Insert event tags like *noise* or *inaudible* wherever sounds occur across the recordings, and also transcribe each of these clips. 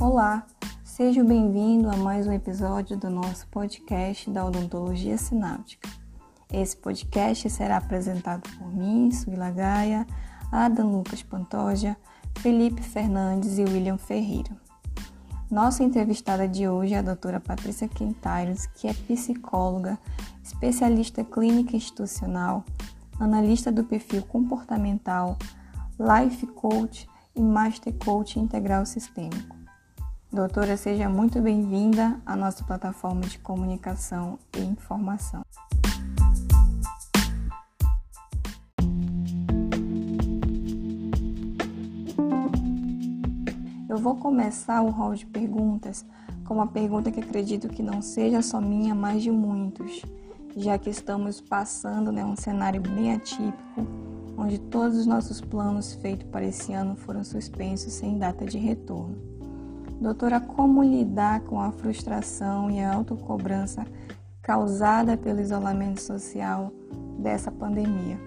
Olá, seja bem-vindo a mais um episódio do nosso podcast da Odontologia Sináptica. Esse podcast será apresentado por mim, Suíla Gaia, Adam Lucas Pantoja, Felipe Fernandes e William Ferreira. Nossa entrevistada de hoje é a doutora Patrícia Quintairos, que é psicóloga, especialista clínica institucional, analista do perfil comportamental, life coach e master coach integral sistêmico. Doutora, seja muito bem-vinda à nossa plataforma de comunicação e informação. Eu vou começar o hall de perguntas com uma pergunta que acredito que não seja só minha, mas de muitos, já que estamos passando né, um cenário bem atípico, onde todos os nossos planos feitos para esse ano foram suspensos sem data de retorno. Doutora, como lidar com a frustração e a autocobrança causada pelo isolamento social dessa pandemia?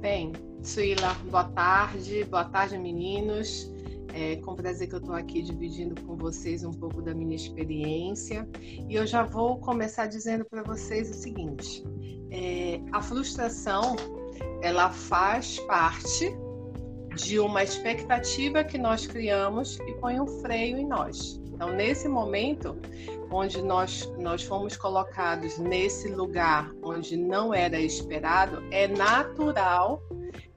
Bem, Suíla, boa tarde, boa tarde, meninos. É com prazer que eu estou aqui dividindo com vocês um pouco da minha experiência. E eu já vou começar dizendo para vocês o seguinte: é, a frustração ela faz parte de uma expectativa que nós criamos e põe um freio em nós. Então, nesse momento, onde nós, nós fomos colocados nesse lugar onde não era esperado, é natural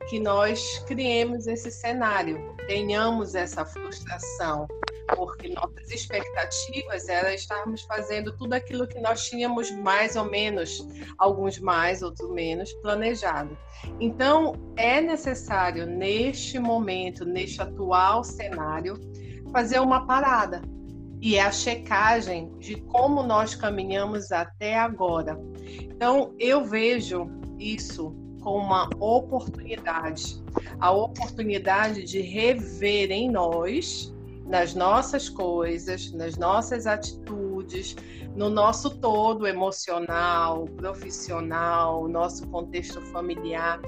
que nós criemos esse cenário, tenhamos essa frustração, porque nossas expectativas era estarmos fazendo tudo aquilo que nós tínhamos mais ou menos, alguns mais, outros menos, planejado. Então, é necessário, neste momento, neste atual cenário, fazer uma parada. E é a checagem de como nós caminhamos até agora. Então, eu vejo isso com uma oportunidade a oportunidade de rever em nós, nas nossas coisas, nas nossas atitudes, no nosso todo emocional, profissional, nosso contexto familiar.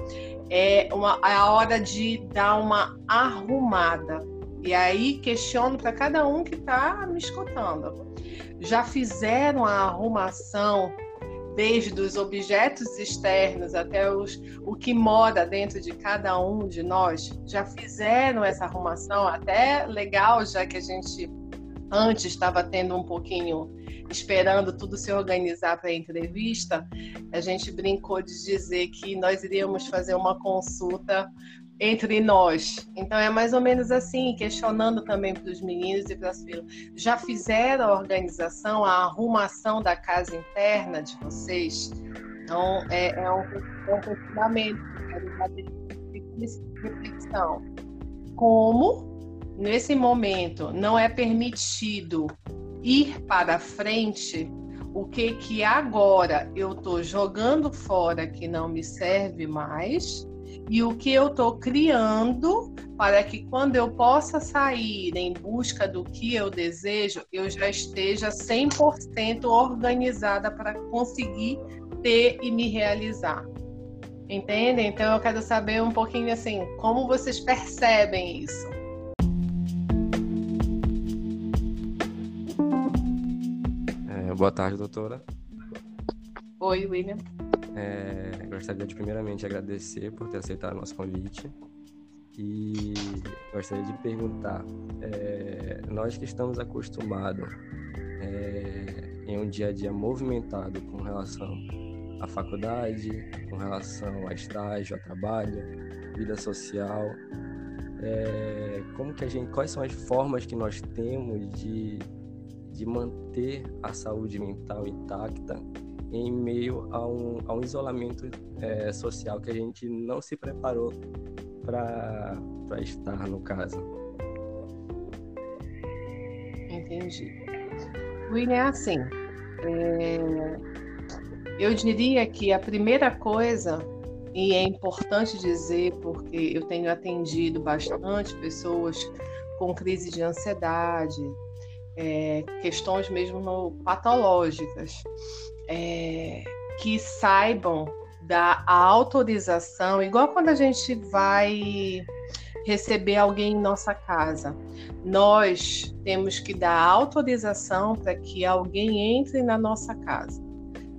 É, uma, é a hora de dar uma arrumada. E aí questiono para cada um que está me escutando. Já fizeram a arrumação desde os objetos externos até os, o que mora dentro de cada um de nós, já fizeram essa arrumação, até legal, já que a gente antes estava tendo um pouquinho esperando tudo se organizar para a entrevista, a gente brincou de dizer que nós iríamos fazer uma consulta entre nós. Então é mais ou menos assim, questionando também para os meninos e para as filhas. Já fizeram a organização, a arrumação da casa interna de vocês? Então é, é um, é um reflexão. Como nesse momento não é permitido ir para frente, o que que agora eu estou jogando fora que não me serve mais e o que eu estou criando para que quando eu possa sair em busca do que eu desejo, eu já esteja 100% organizada para conseguir ter e me realizar. Entendem? Então eu quero saber um pouquinho assim, como vocês percebem isso? É, boa tarde, doutora. Oi, William. É, gostaria de primeiramente agradecer por ter aceitado o nosso convite. E gostaria de perguntar, é, nós que estamos acostumados é, em um dia a dia movimentado com relação à faculdade, com relação a estágio, a trabalho, vida social, é, como que a gente, quais são as formas que nós temos de, de manter a saúde mental intacta em meio a um, a um isolamento é, social que a gente não se preparou para estar, no caso. Entendi. William, é assim, é... eu diria que a primeira coisa, e é importante dizer, porque eu tenho atendido bastante pessoas com crise de ansiedade, é, questões mesmo patológicas é, que saibam dar a autorização, igual quando a gente vai receber alguém em nossa casa. Nós temos que dar autorização para que alguém entre na nossa casa.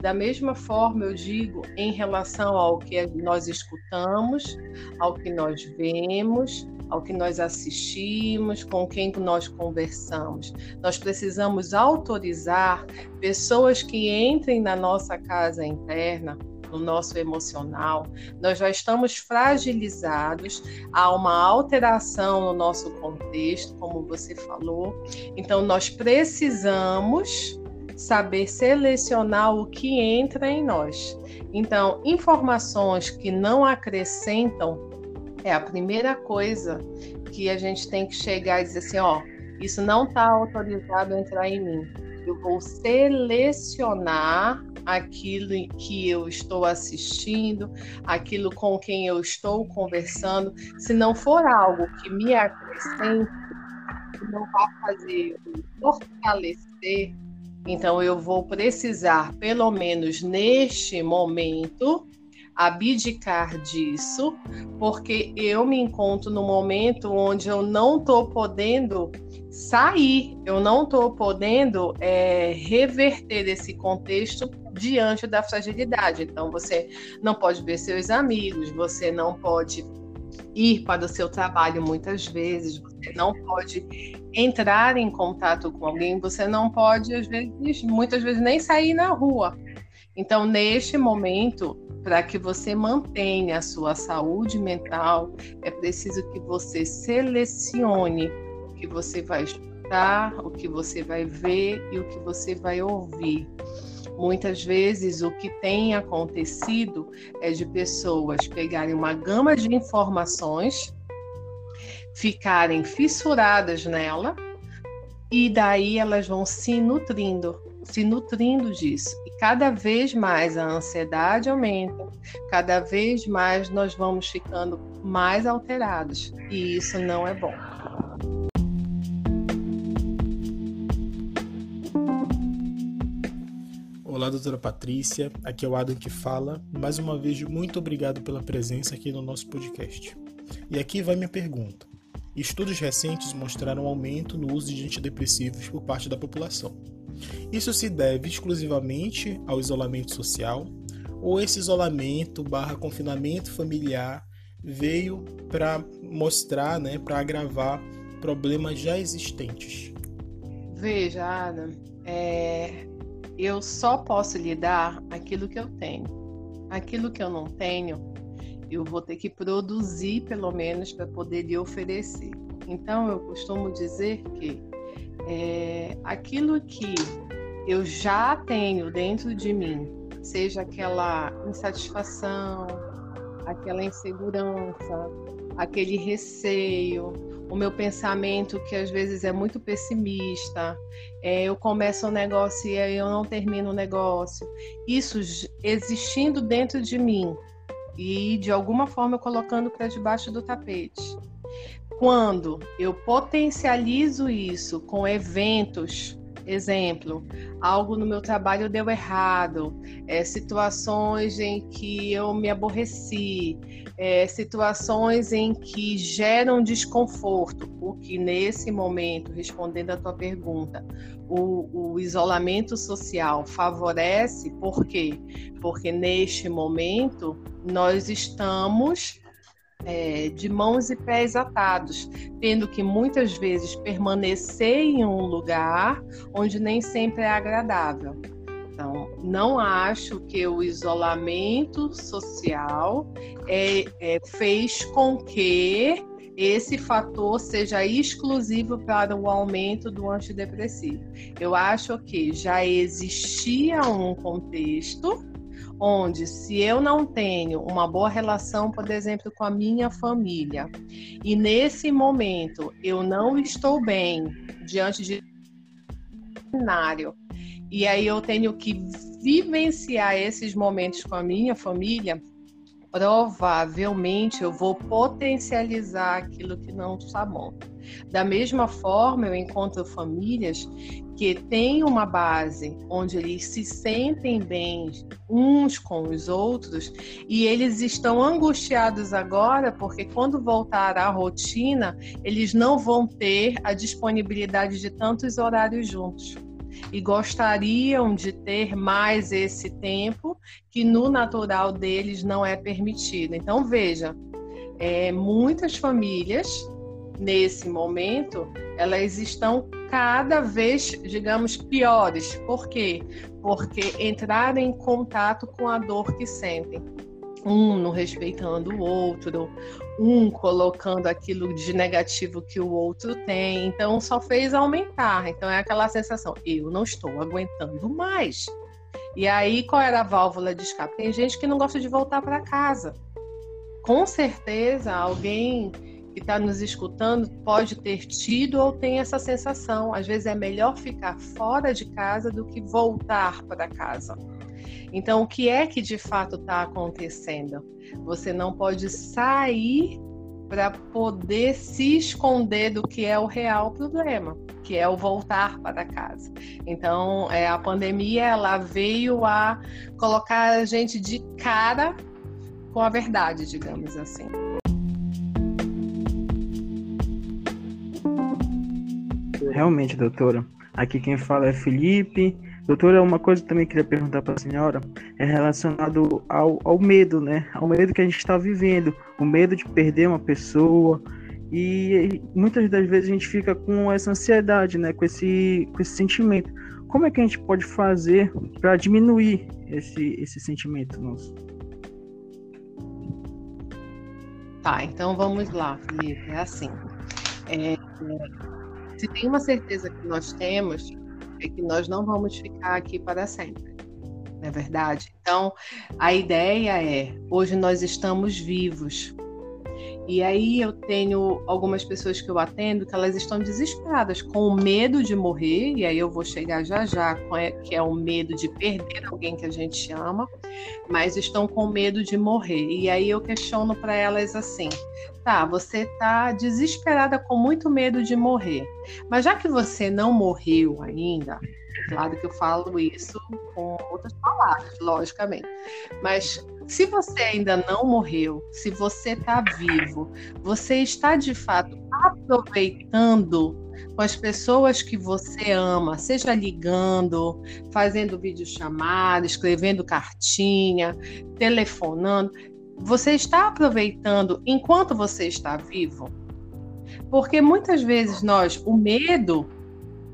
Da mesma forma, eu digo em relação ao que nós escutamos, ao que nós vemos, ao que nós assistimos, com quem nós conversamos. Nós precisamos autorizar pessoas que entrem na nossa casa interna, no nosso emocional, nós já estamos fragilizados, há uma alteração no nosso contexto, como você falou. Então, nós precisamos saber selecionar o que entra em nós. Então, informações que não acrescentam é a primeira coisa que a gente tem que chegar e dizer assim, ó, isso não está autorizado a entrar em mim. Eu vou selecionar aquilo que eu estou assistindo, aquilo com quem eu estou conversando. Se não for algo que me acrescente, que não vai fazer fortalecer, então eu vou precisar, pelo menos neste momento, abdicar disso, porque eu me encontro no momento onde eu não estou podendo sair, eu não estou podendo é, reverter esse contexto diante da fragilidade. Então, você não pode ver seus amigos, você não pode ir para o seu trabalho muitas vezes, você não pode entrar em contato com alguém, você não pode, às vezes, muitas vezes, nem sair na rua. Então, neste momento, para que você mantenha a sua saúde mental, é preciso que você selecione o que você vai escutar, o que você vai ver e o que você vai ouvir. Muitas vezes o que tem acontecido é de pessoas pegarem uma gama de informações, ficarem fissuradas nela e daí elas vão se nutrindo se nutrindo disso. Cada vez mais a ansiedade aumenta, cada vez mais nós vamos ficando mais alterados. E isso não é bom. Olá, doutora Patrícia. Aqui é o Adam que fala. Mais uma vez, muito obrigado pela presença aqui no nosso podcast. E aqui vai minha pergunta. Estudos recentes mostraram um aumento no uso de antidepressivos por parte da população. Isso se deve exclusivamente ao isolamento social ou esse isolamento barra confinamento familiar veio para mostrar, né, para agravar problemas já existentes? Veja, Adam, é... eu só posso lhe dar aquilo que eu tenho. Aquilo que eu não tenho, eu vou ter que produzir pelo menos para poder lhe oferecer. Então eu costumo dizer que é, aquilo que eu já tenho dentro de mim, seja aquela insatisfação, aquela insegurança, aquele receio, o meu pensamento que às vezes é muito pessimista, é, eu começo um negócio e eu não termino o negócio. Isso existindo dentro de mim e de alguma forma colocando para debaixo do tapete. Quando eu potencializo isso com eventos, exemplo, algo no meu trabalho deu errado, é, situações em que eu me aborreci, é, situações em que geram desconforto, o que nesse momento, respondendo a tua pergunta, o, o isolamento social favorece, por quê? Porque neste momento nós estamos é, de mãos e pés atados, tendo que muitas vezes permanecer em um lugar onde nem sempre é agradável. Então, não acho que o isolamento social é, é, fez com que esse fator seja exclusivo para o aumento do antidepressivo. Eu acho que já existia um contexto onde se eu não tenho uma boa relação, por exemplo, com a minha família, e nesse momento eu não estou bem diante de cenário, e aí eu tenho que vivenciar esses momentos com a minha família, provavelmente eu vou potencializar aquilo que não está bom. Da mesma forma, eu encontro famílias que têm uma base onde eles se sentem bem uns com os outros e eles estão angustiados agora porque quando voltar à rotina, eles não vão ter a disponibilidade de tantos horários juntos e gostariam de ter mais esse tempo que no natural deles não é permitido. Então veja, é, muitas famílias nesse momento elas estão cada vez, digamos, piores. Por quê? Porque entraram em contato com a dor que sentem. Um não respeitando o outro, um colocando aquilo de negativo que o outro tem. Então só fez aumentar. Então é aquela sensação, eu não estou aguentando mais. E aí qual era a válvula de escape? Tem gente que não gosta de voltar para casa. Com certeza alguém que está nos escutando pode ter tido ou tem essa sensação. Às vezes é melhor ficar fora de casa do que voltar para casa. Então, o que é que de fato está acontecendo? Você não pode sair para poder se esconder do que é o real problema, que é o voltar para casa. Então, é, a pandemia ela veio a colocar a gente de cara com a verdade, digamos assim. Realmente, doutora. Aqui quem fala é Felipe. Doutora, uma coisa que também queria perguntar para a senhora é relacionado ao, ao medo, né? Ao medo que a gente está vivendo, o medo de perder uma pessoa. E muitas das vezes a gente fica com essa ansiedade, né? Com esse, com esse sentimento. Como é que a gente pode fazer para diminuir esse, esse sentimento nosso? Tá, então vamos lá, Felipe. É assim. É, se tem uma certeza que nós temos, é que nós não vamos ficar aqui para sempre. Não é verdade? Então, a ideia é: hoje nós estamos vivos. E aí eu tenho algumas pessoas que eu atendo que elas estão desesperadas, com medo de morrer, e aí eu vou chegar já já, que é o medo de perder alguém que a gente ama, mas estão com medo de morrer. E aí eu questiono para elas assim: tá, você tá desesperada com muito medo de morrer, mas já que você não morreu ainda, claro que eu falo isso com outras palavras, logicamente, mas se você ainda não morreu, se você está vivo, você está de fato aproveitando com as pessoas que você ama, seja ligando, fazendo videochamada, escrevendo cartinha, telefonando, você está aproveitando enquanto você está vivo? Porque muitas vezes nós, o medo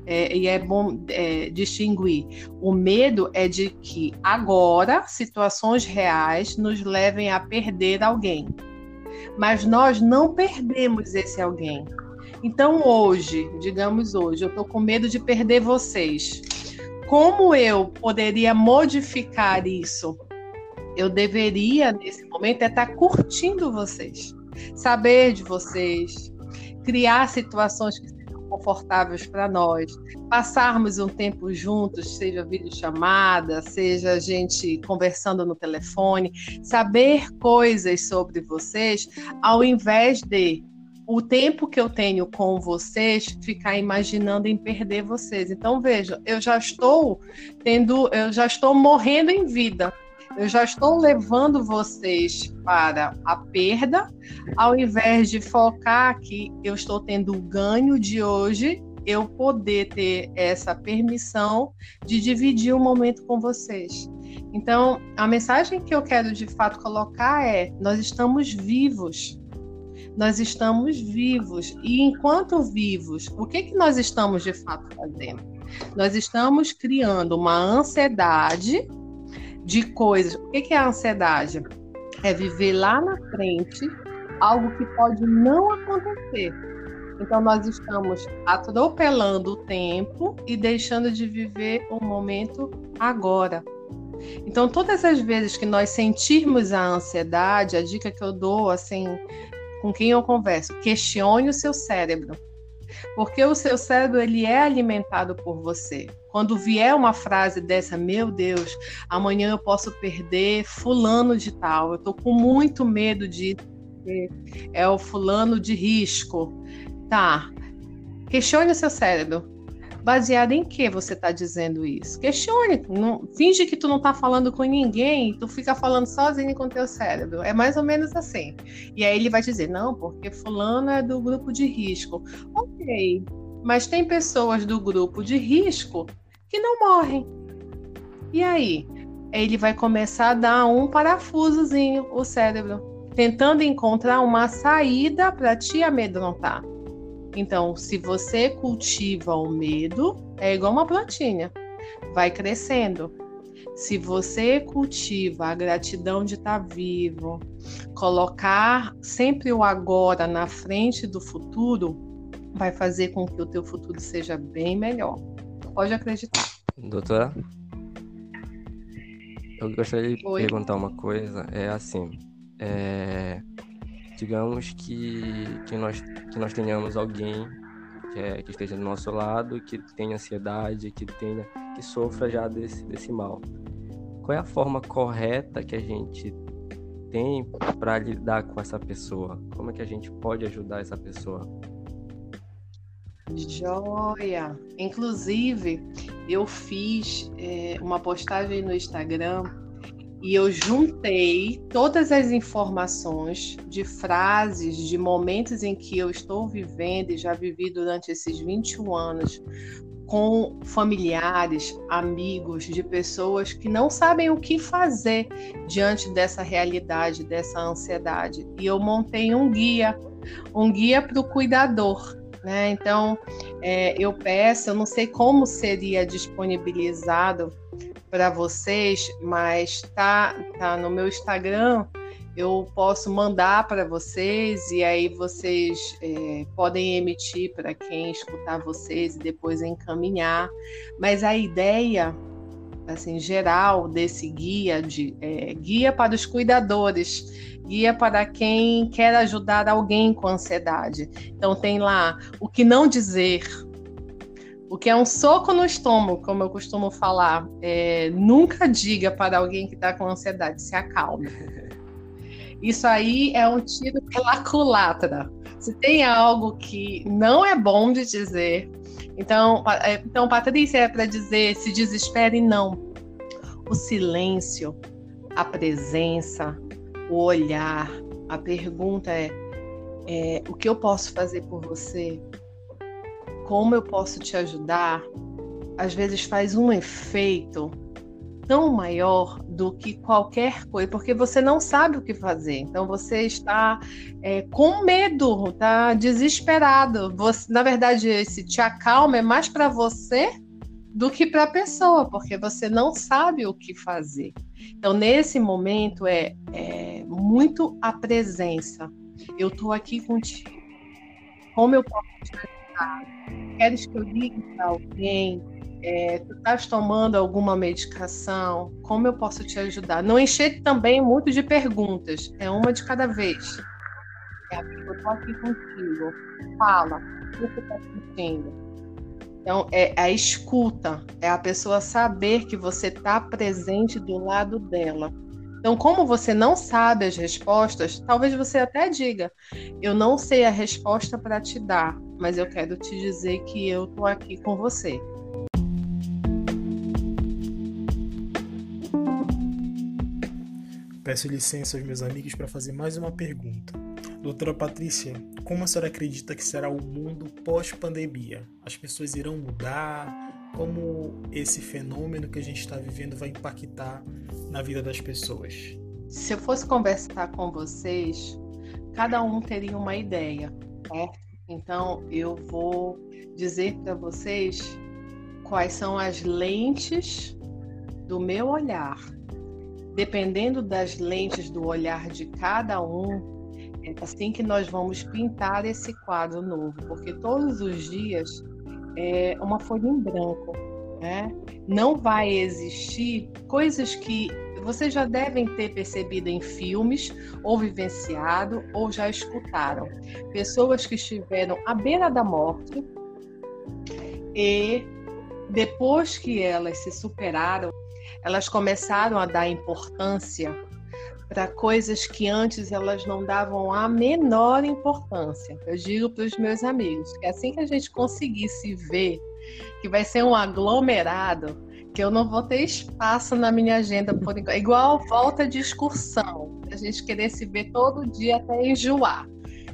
é, e é bom é, distinguir. O medo é de que agora situações reais nos levem a perder alguém. Mas nós não perdemos esse alguém. Então hoje, digamos hoje, eu estou com medo de perder vocês. Como eu poderia modificar isso? Eu deveria, nesse momento, é estar curtindo vocês, saber de vocês, criar situações que confortáveis para nós, passarmos um tempo juntos, seja videochamada, seja a gente conversando no telefone, saber coisas sobre vocês, ao invés de o tempo que eu tenho com vocês ficar imaginando em perder vocês. Então veja, eu já estou tendo, eu já estou morrendo em vida eu já estou levando vocês para a perda, ao invés de focar que eu estou tendo o ganho de hoje, eu poder ter essa permissão de dividir o um momento com vocês. Então, a mensagem que eu quero de fato colocar é: nós estamos vivos. Nós estamos vivos. E enquanto vivos, o que, que nós estamos de fato fazendo? Nós estamos criando uma ansiedade de coisas. O que é a ansiedade? É viver lá na frente algo que pode não acontecer. Então, nós estamos atropelando o tempo e deixando de viver o momento agora. Então, todas as vezes que nós sentirmos a ansiedade, a dica que eu dou, assim, com quem eu converso, questione o seu cérebro. Porque o seu cérebro ele é alimentado por você. Quando vier uma frase dessa, meu Deus, amanhã eu posso perder fulano de tal. Eu tô com muito medo de é o fulano de risco. Tá. Questione o seu cérebro. Baseado em que você está dizendo isso? Questione. Não, finge que tu não está falando com ninguém, tu fica falando sozinho com teu cérebro. É mais ou menos assim. E aí ele vai dizer, não, porque fulano é do grupo de risco. Ok, mas tem pessoas do grupo de risco que não morrem. E aí? Ele vai começar a dar um parafusozinho o cérebro, tentando encontrar uma saída para te amedrontar. Então, se você cultiva o medo, é igual uma plantinha, vai crescendo. Se você cultiva a gratidão de estar tá vivo, colocar sempre o agora na frente do futuro, vai fazer com que o teu futuro seja bem melhor. Pode acreditar. Doutora, eu gostaria de Oi. perguntar uma coisa. É assim, é, digamos que, que, nós, que nós tenhamos alguém que, é, que esteja do nosso lado, que tenha ansiedade, que tenha que sofra já desse, desse mal. Qual é a forma correta que a gente tem para lidar com essa pessoa? Como é que a gente pode ajudar essa pessoa? Joia! Inclusive, eu fiz é, uma postagem no Instagram e eu juntei todas as informações de frases, de momentos em que eu estou vivendo e já vivi durante esses 21 anos com familiares, amigos, de pessoas que não sabem o que fazer diante dessa realidade, dessa ansiedade. E eu montei um guia, um guia para o cuidador. Né? Então, é, eu peço, eu não sei como seria disponibilizado para vocês, mas tá, tá no meu Instagram. Eu posso mandar para vocês e aí vocês é, podem emitir para quem escutar vocês e depois encaminhar. Mas a ideia, assim, geral desse guia de é, guia para os cuidadores, guia para quem quer ajudar alguém com ansiedade. Então tem lá o que não dizer, o que é um soco no estômago, como eu costumo falar. É, nunca diga para alguém que está com ansiedade, se acalme. *laughs* Isso aí é um tiro pela culatra. Se tem algo que não é bom de dizer, então, é, então Patrícia, é para dizer se desespere, não. O silêncio, a presença, o olhar, a pergunta é, é o que eu posso fazer por você? Como eu posso te ajudar, às vezes faz um efeito tão maior do que qualquer coisa, porque você não sabe o que fazer. Então você está é, com medo, está desesperado. Você, na verdade, esse te acalma é mais para você do que para a pessoa, porque você não sabe o que fazer. Então nesse momento é, é muito a presença. Eu estou aqui contigo. Como eu posso te Queres que eu ligue para alguém? É, tu estás tomando alguma medicação? Como eu posso te ajudar? Não encher também muito de perguntas, é uma de cada vez. É, eu estou aqui contigo. Fala, o que está sentindo? Então, é a escuta, é a pessoa saber que você está presente do lado dela. Então, como você não sabe as respostas, talvez você até diga: Eu não sei a resposta para te dar, mas eu quero te dizer que eu tô aqui com você. Peço licença aos meus amigos para fazer mais uma pergunta. Doutora Patrícia, como a senhora acredita que será o mundo pós-pandemia? As pessoas irão mudar? Como esse fenômeno que a gente está vivendo vai impactar na vida das pessoas? Se eu fosse conversar com vocês, cada um teria uma ideia, certo? Então, eu vou dizer para vocês quais são as lentes do meu olhar. Dependendo das lentes do olhar de cada um, é assim que nós vamos pintar esse quadro novo, porque todos os dias é uma folha em branco, né? Não vai existir coisas que vocês já devem ter percebido em filmes, ou vivenciado, ou já escutaram. Pessoas que estiveram à beira da morte e depois que elas se superaram, elas começaram a dar importância para coisas que antes elas não davam a menor importância. Eu digo para os meus amigos que assim que a gente conseguir se ver, que vai ser um aglomerado, que eu não vou ter espaço na minha agenda por enquanto. Igual volta de excursão, a gente querer se ver todo dia até enjoar.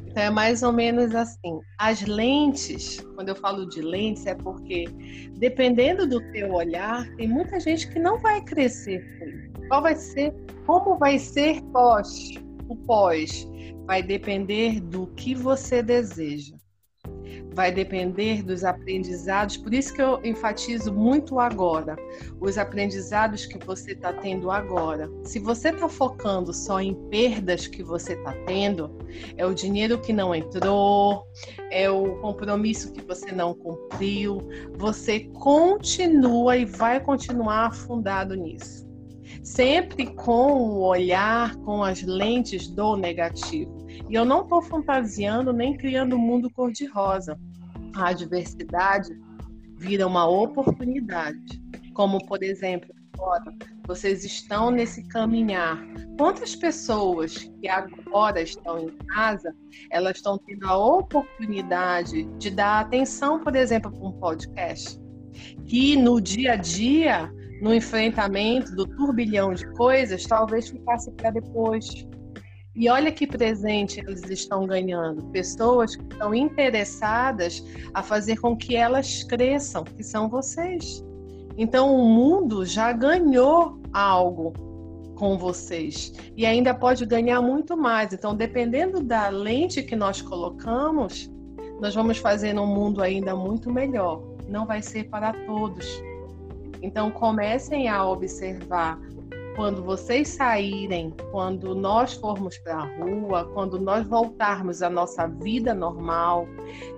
Então é mais ou menos assim. As lentes, quando eu falo de lentes, é porque dependendo do teu olhar, tem muita gente que não vai crescer. Qual vai ser? Como vai ser pós? O pós vai depender do que você deseja vai depender dos aprendizados, por isso que eu enfatizo muito agora, os aprendizados que você está tendo agora. Se você está focando só em perdas que você está tendo, é o dinheiro que não entrou, é o compromisso que você não cumpriu, você continua e vai continuar afundado nisso. Sempre com o olhar, com as lentes do negativo. E eu não estou fantasiando nem criando um mundo cor-de-rosa. A adversidade vira uma oportunidade. Como, por exemplo, agora, vocês estão nesse caminhar. Quantas pessoas que agora estão em casa, elas estão tendo a oportunidade de dar atenção, por exemplo, para um podcast? Que no dia a dia, no enfrentamento do turbilhão de coisas, talvez ficasse para depois e olha que presente eles estão ganhando. Pessoas que estão interessadas a fazer com que elas cresçam, que são vocês. Então o mundo já ganhou algo com vocês e ainda pode ganhar muito mais. Então, dependendo da lente que nós colocamos, nós vamos fazer um mundo ainda muito melhor. Não vai ser para todos. Então, comecem a observar quando vocês saírem, quando nós formos para a rua, quando nós voltarmos à nossa vida normal,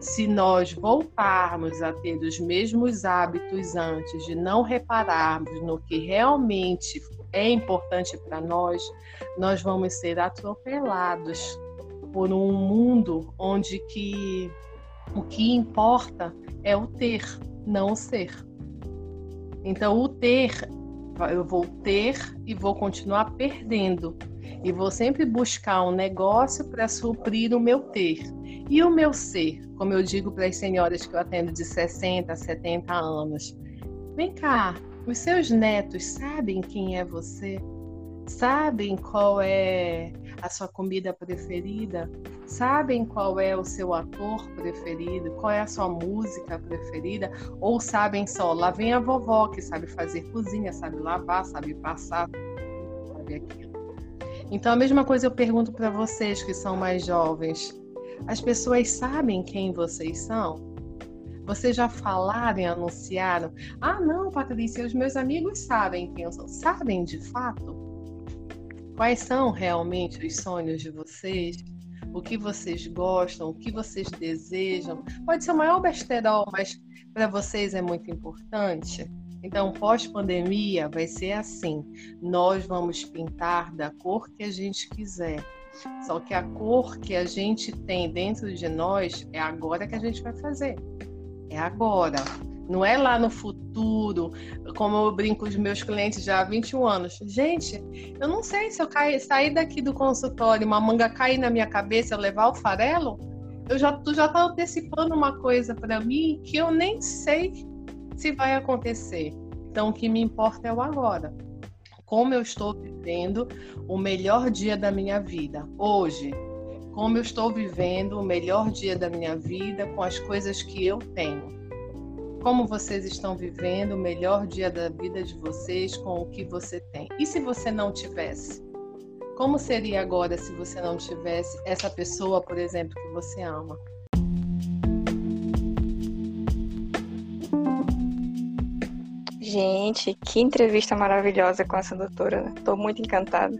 se nós voltarmos a ter os mesmos hábitos antes de não repararmos no que realmente é importante para nós, nós vamos ser atropelados por um mundo onde que o que importa é o ter, não o ser. Então, o ter eu vou ter e vou continuar perdendo. E vou sempre buscar um negócio para suprir o meu ter. E o meu ser, como eu digo para as senhoras que eu atendo de 60, 70 anos. Vem cá, os seus netos sabem quem é você? Sabem qual é a sua comida preferida? Sabem qual é o seu ator preferido? Qual é a sua música preferida? Ou sabem só, lá vem a vovó que sabe fazer cozinha, sabe lavar, sabe passar, sabe aquilo. Então a mesma coisa eu pergunto para vocês que são mais jovens. As pessoas sabem quem vocês são? Vocês já falaram e anunciaram? Ah, não, Patrícia, os meus amigos sabem quem eu sou. Sabem de fato? Quais são realmente os sonhos de vocês? O que vocês gostam? O que vocês desejam? Pode ser o maior besterol, mas para vocês é muito importante. Então, pós-pandemia vai ser assim: nós vamos pintar da cor que a gente quiser. Só que a cor que a gente tem dentro de nós é agora que a gente vai fazer. É agora. Não é lá no futuro, como eu brinco os meus clientes já há 21 anos. Gente, eu não sei se eu cair, sair daqui do consultório, uma manga cair na minha cabeça, levar o farelo, eu já, tu já tá antecipando uma coisa para mim que eu nem sei se vai acontecer. Então, o que me importa é o agora. Como eu estou vivendo o melhor dia da minha vida hoje. Como eu estou vivendo o melhor dia da minha vida com as coisas que eu tenho como vocês estão vivendo o melhor dia da vida de vocês com o que você tem. E se você não tivesse? Como seria agora se você não tivesse essa pessoa, por exemplo, que você ama? Gente, que entrevista maravilhosa com essa doutora. Estou muito encantada.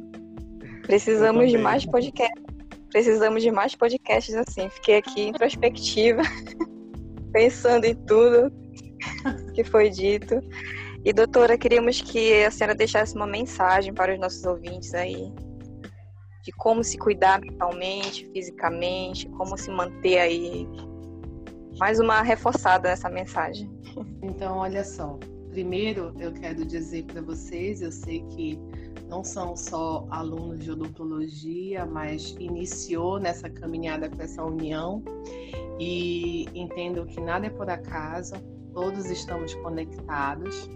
Precisamos de mais podcasts. Precisamos de mais podcasts assim. Fiquei aqui introspectiva, *laughs* pensando em tudo *laughs* que foi dito. E, doutora, queríamos que a senhora deixasse uma mensagem para os nossos ouvintes aí, de como se cuidar mentalmente, fisicamente, como se manter aí. Mais uma reforçada nessa mensagem. Então, olha só. Primeiro, eu quero dizer para vocês, eu sei que não são só alunos de odontologia, mas iniciou nessa caminhada com essa união e entendo que nada é por acaso, todos estamos conectados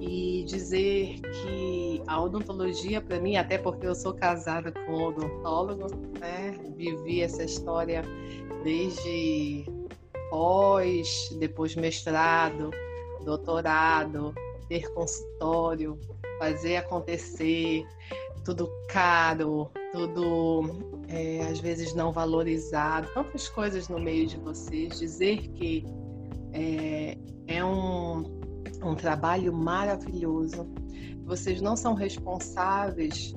e dizer que a odontologia para mim, até porque eu sou casada com um odontólogo, né? Vivi essa história desde pós, depois mestrado, doutorado, ter consultório, fazer acontecer, tudo caro, tudo é, às vezes não valorizado, tantas coisas no meio de vocês. Dizer que é, é um, um trabalho maravilhoso. Vocês não são responsáveis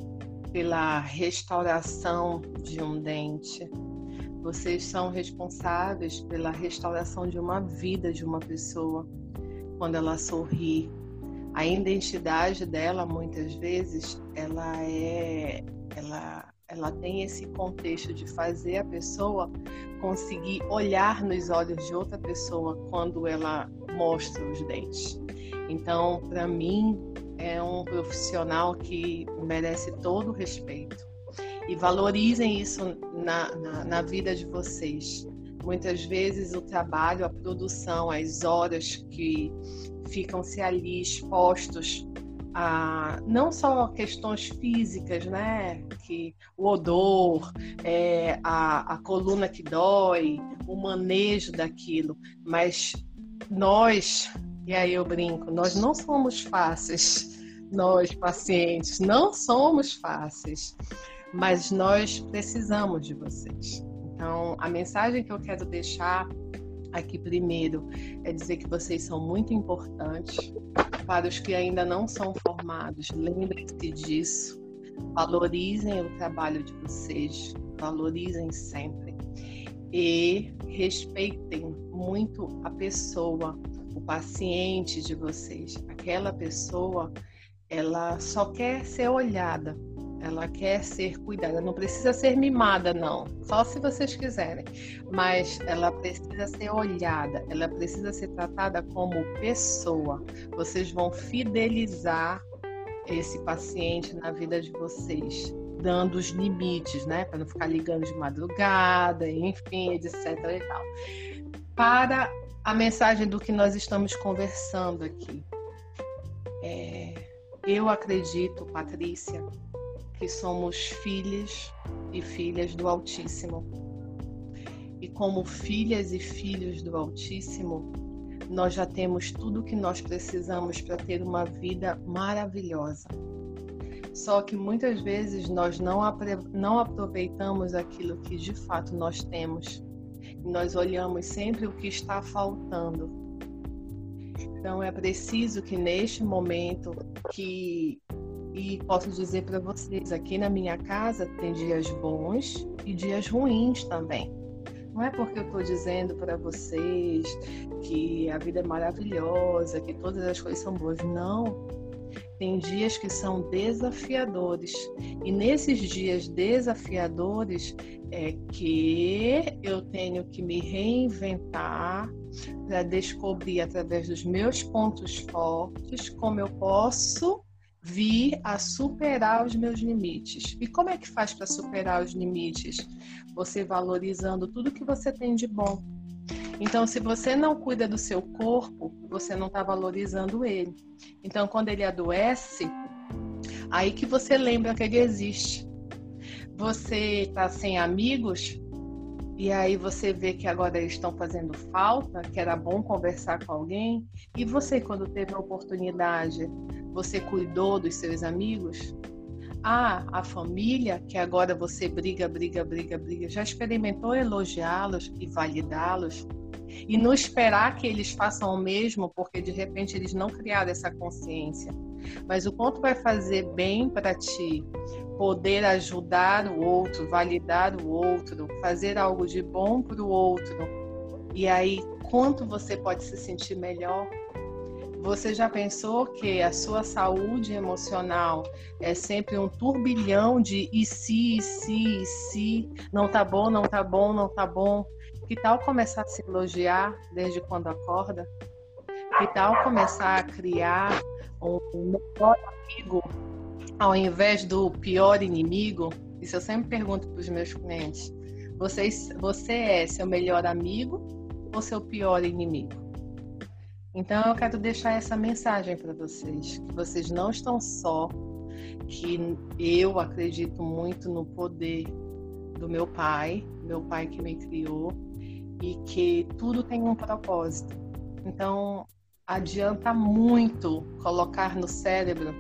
pela restauração de um dente. Vocês são responsáveis pela restauração de uma vida de uma pessoa quando ela sorri. A identidade dela muitas vezes ela é ela ela tem esse contexto de fazer a pessoa conseguir olhar nos olhos de outra pessoa quando ela mostra os dentes. Então, para mim, é um profissional que merece todo o respeito. E valorizem isso na, na, na vida de vocês. Muitas vezes o trabalho, a produção, as horas que ficam-se ali expostos a não só questões físicas, né? Que o odor, é, a, a coluna que dói, o manejo daquilo, mas nós, e aí eu brinco, nós não somos fáceis, nós pacientes, não somos fáceis, mas nós precisamos de vocês. Então, a mensagem que eu quero deixar aqui primeiro é dizer que vocês são muito importantes. Para os que ainda não são formados, lembrem-se disso. Valorizem o trabalho de vocês, valorizem sempre. E respeitem muito a pessoa, o paciente de vocês. Aquela pessoa, ela só quer ser olhada, ela quer ser cuidada, não precisa ser mimada, não, só se vocês quiserem, mas ela precisa ser olhada, ela precisa ser tratada como pessoa. Vocês vão fidelizar esse paciente na vida de vocês, dando os limites, né, para não ficar ligando de madrugada, enfim, etc. e tal. Para a mensagem do que nós estamos conversando aqui. É, eu acredito, Patrícia, que somos filhas e filhas do Altíssimo. E como filhas e filhos do Altíssimo, nós já temos tudo o que nós precisamos para ter uma vida maravilhosa. Só que muitas vezes nós não, não aproveitamos aquilo que de fato nós temos. Nós olhamos sempre o que está faltando. Então é preciso que neste momento que e posso dizer para vocês, aqui na minha casa tem dias bons e dias ruins também. Não é porque eu estou dizendo para vocês que a vida é maravilhosa, que todas as coisas são boas. Não. Tem dias que são desafiadores. E nesses dias desafiadores é que eu tenho que me reinventar para descobrir através dos meus pontos fortes como eu posso vir a superar os meus limites. E como é que faz para superar os limites? Você valorizando tudo que você tem de bom. Então, se você não cuida do seu corpo, você não está valorizando ele. Então, quando ele adoece, aí que você lembra que ele existe. Você está sem amigos, e aí você vê que agora eles estão fazendo falta, que era bom conversar com alguém. E você, quando teve a oportunidade, você cuidou dos seus amigos? Ah, a família, que agora você briga, briga, briga, briga, já experimentou elogiá-los e validá-los? E não esperar que eles façam o mesmo, porque de repente eles não criaram essa consciência. Mas o quanto vai fazer bem para ti poder ajudar o outro, validar o outro, fazer algo de bom para o outro. E aí, quanto você pode se sentir melhor você já pensou que a sua saúde emocional é sempre um turbilhão de e se, e se, e se, não tá bom, não tá bom, não tá bom? Que tal começar a se elogiar desde quando acorda? Que tal começar a criar um melhor amigo ao invés do pior inimigo, isso eu sempre pergunto para os meus clientes: você, você é seu melhor amigo ou seu pior inimigo? Então eu quero deixar essa mensagem para vocês, que vocês não estão só, que eu acredito muito no poder do meu pai, meu pai que me criou, e que tudo tem um propósito. Então adianta muito colocar no cérebro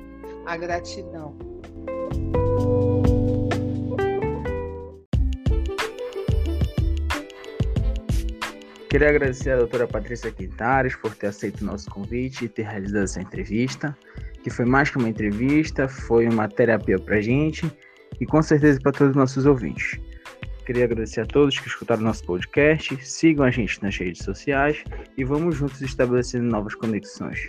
a gratidão. Queria agradecer à doutora Patrícia Quintares por ter aceito o nosso convite e ter realizado essa entrevista, que foi mais que uma entrevista, foi uma terapia para a gente e com certeza para todos os nossos ouvintes. Queria agradecer a todos que escutaram nosso podcast, sigam a gente nas redes sociais e vamos juntos estabelecendo novas conexões.